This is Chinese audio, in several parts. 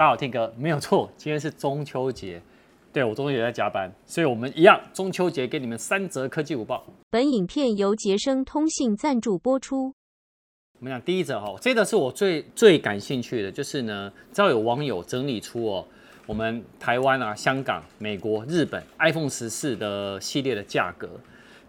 大家好，Tim 哥 没有错，今天是中秋节，对，我中秋节在加班，所以我们一样中秋节给你们三则科技午报。本影片由杰生通信赞助播出。我们讲第一则哈，这个是我最最感兴趣的，就是呢，知道有网友整理出哦，我们台湾啊、香港、美国、日本 iPhone 十四的系列的价格，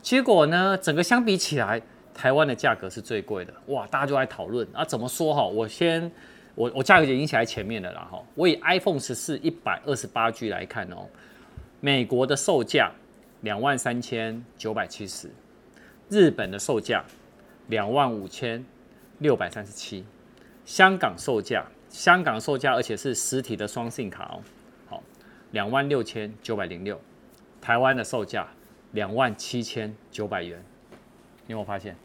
结果呢，整个相比起来，台湾的价格是最贵的，哇，大家就来讨论啊，怎么说哈？我先。我我价格已经写在前面了啦哈，我以 iPhone 十四一百二十八 G 来看哦，美国的售价两万三千九百七十，日本的售价两万五千六百三十七，香港售价香港售价而且是实体的双 SIM 卡哦，好两万六千九百零六，台湾的售价两万七千九百元，你有没有发现？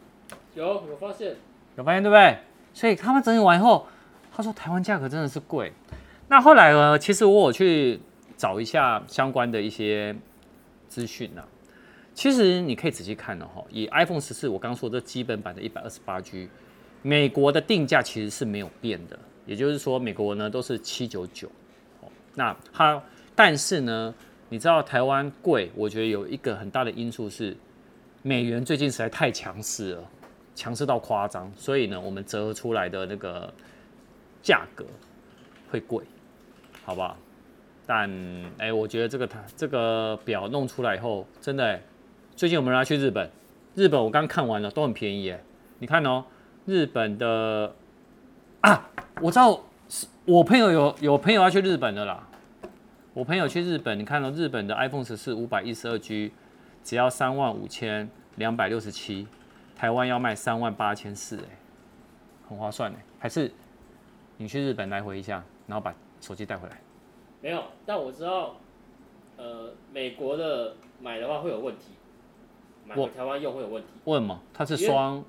有有发现？有发现对不对？所以他们整理完以后。他说台湾价格真的是贵，那后来呢？其实我有去找一下相关的一些资讯呐。其实你可以仔细看的哈，以 iPhone 十四我刚说这基本版的一百二十八 G，美国的定价其实是没有变的，也就是说美国呢都是七九九。那它但是呢，你知道台湾贵，我觉得有一个很大的因素是美元最近实在太强势了，强势到夸张，所以呢我们折合出来的那个。价格会贵，好不好？但哎、我觉得这个它这个表弄出来以后，真的、欸，最近我们要去日本，日本我刚看完了，都很便宜哎。你看哦，日本的啊，我知道，我朋友有有朋友要去日本的啦。我朋友去日本，你看到、日本的 iPhone 十四五百一十二 G 只要三万五千两百六十七，台湾要卖三万八千四哎，很划算哎，还是。你去日本来回一下，然后把手机带回来。没有，但我知道，呃，美国的买的话会有问题，买回台湾用会有问题。为什么？它是双，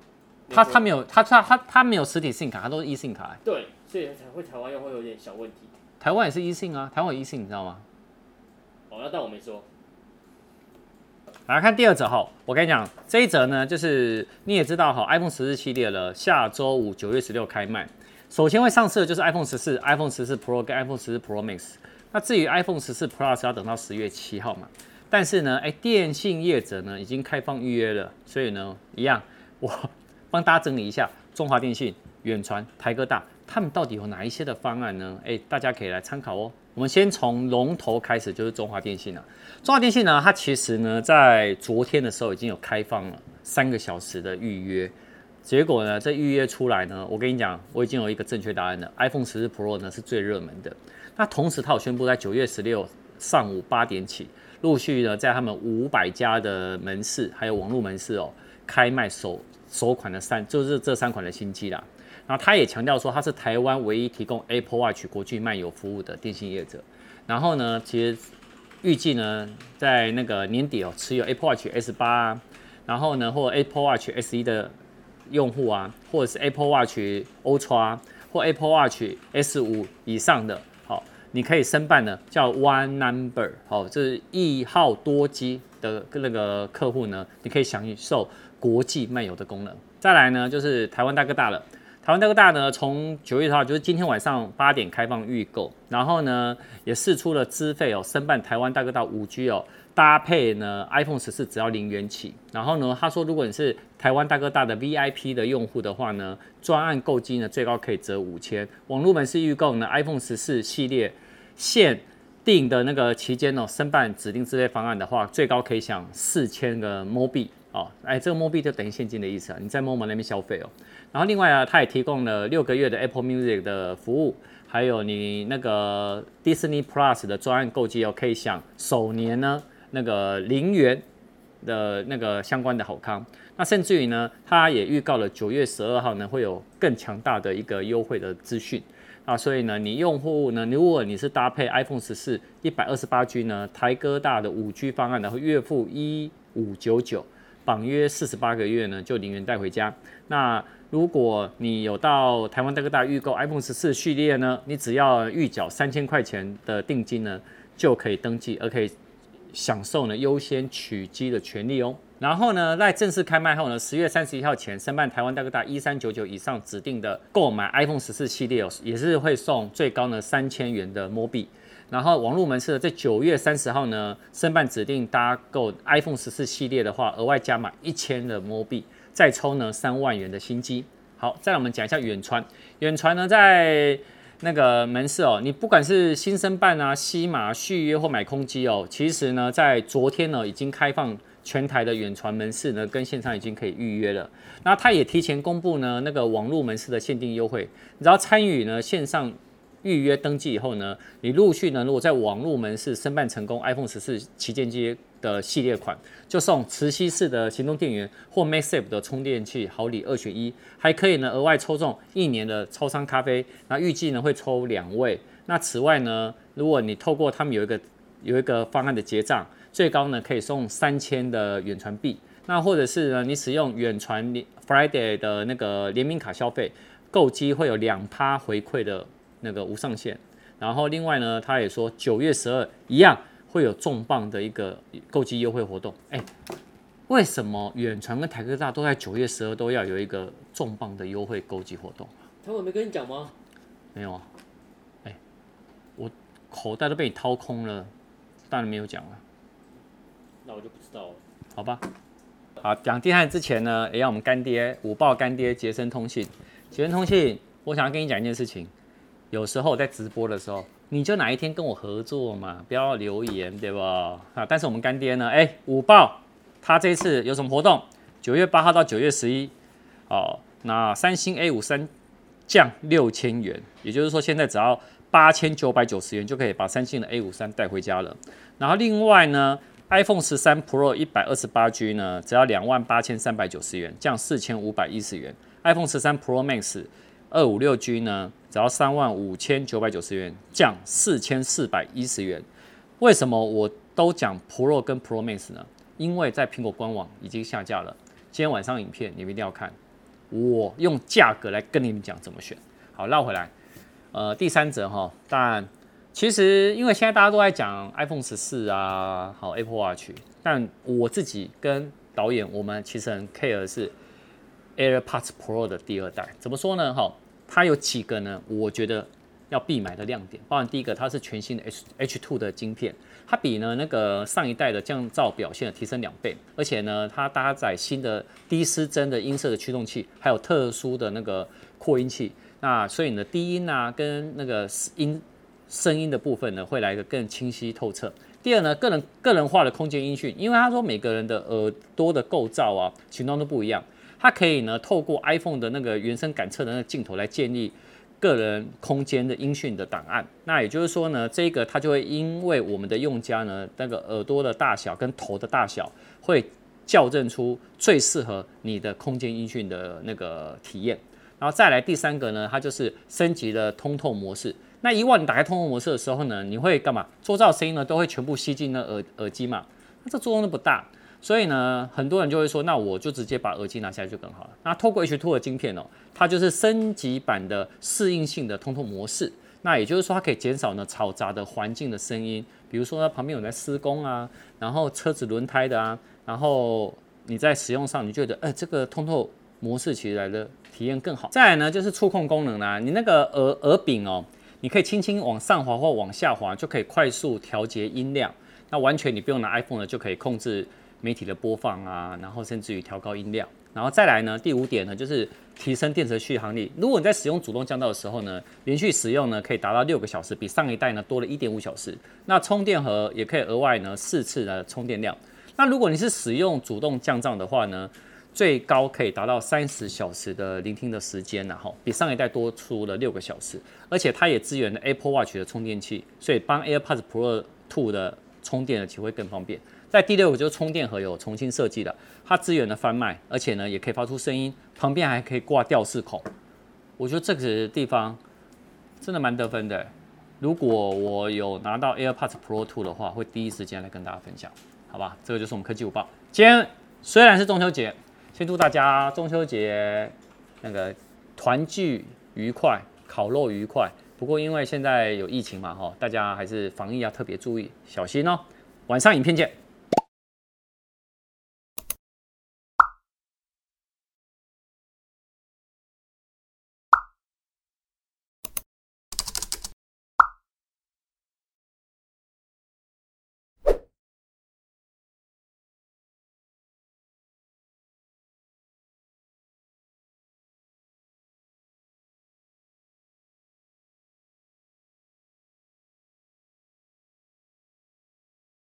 它它没有，它它它它没有实体 SIM 卡，它都是 eSIM 卡。对，所以才会台湾用会有点小问题。台湾也是 eSIM 啊，台湾有 eSIM，你知道吗？哦，那但我没说。来看第二则哈，我跟你讲，这一则呢，就是你也知道哈，iPhone 十四系列了，下周五九月十六开卖。首先会上市的就是 iPhone 十四、iPhone 十四 Pro 跟 iPhone 十四 Pro Max。那至于 iPhone 十四 Plus 要等到十月七号嘛。但是呢，哎，电信业者呢已经开放预约了，所以呢，一样，我帮大家整理一下中华电信、远传、台哥大，他们到底有哪一些的方案呢？哎，大家可以来参考哦。我们先从龙头开始，就是中华电信了。中华电信呢，它其实呢在昨天的时候已经有开放了三个小时的预约。结果呢，这预约出来呢，我跟你讲，我已经有一个正确答案了。iPhone 十四 Pro 呢是最热门的。那同时，它有宣布在九月十六上午八点起，陆续呢在他们五百家的门市还有网络门市哦，开卖首首款的三，就是这三款的新机啦。然后他也强调说，他是台湾唯一提供 Apple Watch 国际漫游服务的电信业者。然后呢，其实预计呢在那个年底哦，持有 Apple Watch S 八，然后呢或 Apple Watch SE 的。用户啊，或者是 Apple Watch Ultra 或 Apple Watch S 五以上的，好，你可以申办的叫 One Number，好，这是一号多机的那个客户呢，你可以享受国际漫游的功能。再来呢，就是台湾大哥大了。台湾大哥大呢，从九月一号就是今天晚上八点开放预购，然后呢，也试出了资费哦，申办台湾大哥大五 G 哦。搭配呢，iPhone 十四只要零元起。然后呢，他说如果你是台湾大哥大的 VIP 的用户的话呢，专案购机呢最高可以折五千。网络门市预购呢，iPhone 十四系列限定的那个期间哦，申办指定资费方案的话，最高可以享四千个 mo 币哦。哎，这个 mo 币就等于现金的意思啊，你在 m o m 那边消费哦。然后另外啊，他也提供了六个月的 Apple Music 的服务，还有你那个 Disney Plus 的专案购机哦，可以享首年呢。那个零元的那个相关的好康，那甚至于呢，他也预告了九月十二号呢会有更强大的一个优惠的资讯啊，所以呢，你用户呢，如果你是搭配 iPhone 十四一百二十八 G 呢，台哥大的五 G 方案呢，会月付一五九九，绑约四十八个月呢，就零元带回家。那如果你有到台湾大哥大预购 iPhone 十四系列呢，你只要预缴三千块钱的定金呢，就可以登记，而可以。享受呢优先取机的权利哦。然后呢，在正式开卖后呢，十月三十一号前申办台湾大哥大一三九九以上指定的购买 iPhone 十四系列哦，也是会送最高呢三千元的摸币。然后网络门市在九月三十号呢，申办指定搭购 iPhone 十四系列的话，额外加码一千的摸币，再抽呢三万元的新机。好，再来我们讲一下远传，远传呢在。那个门市哦，你不管是新生办啊、西马续约或买空机哦，其实呢，在昨天呢已经开放全台的远传门市呢，跟线上已经可以预约了。那他也提前公布呢那个网络门市的限定优惠，你只要参与呢线上。预约登记以后呢，你陆续呢，如果在网络门市申办成功，iPhone 十四旗舰机的系列款，就送磁吸式的行动电源或 MagSafe 的充电器，好礼二选一，还可以呢额外抽中一年的超商咖啡，那预计呢会抽两位。那此外呢，如果你透过他们有一个有一个方案的结账，最高呢可以送三千的远传币，那或者是呢你使用远传 Friday 的那个联名卡消费，购机会有两趴回馈的。那个无上限，然后另外呢，他也说九月十二一样会有重磅的一个购机优惠活动。哎，为什么远传跟台科大都在九月十二都要有一个重磅的优惠购机活动？他们没跟你讲吗？没有啊。哎，我口袋都被你掏空了，当然没有讲了。那我就不知道了。好吧。好，讲电焊之前呢，也要我们干爹五报干爹杰森通信。杰森通信，我想要跟你讲一件事情。有时候我在直播的时候，你就哪一天跟我合作嘛，不要留言，对吧？啊，但是我们干爹呢？哎，五报他这次有什么活动？九月八号到九月十一，哦，那三星 A 五三降六千元，也就是说现在只要八千九百九十元就可以把三星的 A 五三带回家了。然后另外呢，iPhone 十三 Pro 一百二十八 G 呢，只要两万八千三百九十元，降四千五百一十元。iPhone 十三 Pro Max 二五六 G 呢？只要三万五千九百九十元，降四千四百一十元。为什么我都讲 Pro 跟 Pro Max 呢？因为在苹果官网已经下架了。今天晚上影片你们一定要看，我用价格来跟你们讲怎么选。好，绕回来，呃，第三则哈，当然，其实因为现在大家都在讲 iPhone 十四啊，好 Apple Watch，但我自己跟导演我们其实很 care 的是 AirPods Pro 的第二代。怎么说呢？哈。它有几个呢？我觉得要必买的亮点，包含第一个，它是全新的 H H2 的晶片，它比呢那个上一代的降噪表现提升两倍，而且呢，它搭载新的低失真的音色的驱动器，还有特殊的那个扩音器，那所以呢，低音啊跟那个音声音的部分呢，会来一个更清晰透彻。第二呢，个人个人化的空间音讯，因为他说每个人的耳朵的构造啊形状都不一样。它可以呢，透过 iPhone 的那个原生感测的那个镜头来建立个人空间的音讯的档案。那也就是说呢，这个它就会因为我们的用家呢，那个耳朵的大小跟头的大小，会校正出最适合你的空间音讯的那个体验。然后再来第三个呢，它就是升级了通透模式。那以往你打开通透模式的时候呢，你会干嘛？周遭声音呢都会全部吸进那耳耳机嘛，那这作用都不大。所以呢，很多人就会说，那我就直接把耳机拿下来就更好了。那透过 H2 的晶片哦，它就是升级版的适应性的通透模式。那也就是说，它可以减少呢嘈杂的环境的声音，比如说呢旁边有在施工啊，然后车子轮胎的啊，然后你在使用上你觉得，呃，这个通透模式起来的体验更好。再来呢，就是触控功能啦，你那个耳耳柄哦，你可以轻轻往上滑或往下滑，就可以快速调节音量。那完全你不用拿 iPhone 呢，就可以控制。媒体的播放啊，然后甚至于调高音量，然后再来呢，第五点呢，就是提升电池续航力。如果你在使用主动降噪的时候呢，连续使用呢可以达到六个小时，比上一代呢多了一点五小时。那充电盒也可以额外呢四次的充电量。那如果你是使用主动降噪的话呢，最高可以达到三十小时的聆听的时间，然后比上一代多出了六个小时。而且它也支援了 Apple Watch 的充电器，所以帮 AirPods Pro 2的充电呢其实会更方便。在第六个就是充电盒有重新设计的，它支援了翻卖，而且呢也可以发出声音，旁边还可以挂吊饰孔。我觉得这个地方真的蛮得分的。如果我有拿到 AirPods Pro 2的话，会第一时间来跟大家分享，好吧？这个就是我们科技午报。今天虽然是中秋节，先祝大家中秋节那个团聚愉快，烤肉愉快。不过因为现在有疫情嘛，哈，大家还是防疫要特别注意，小心哦。晚上影片见。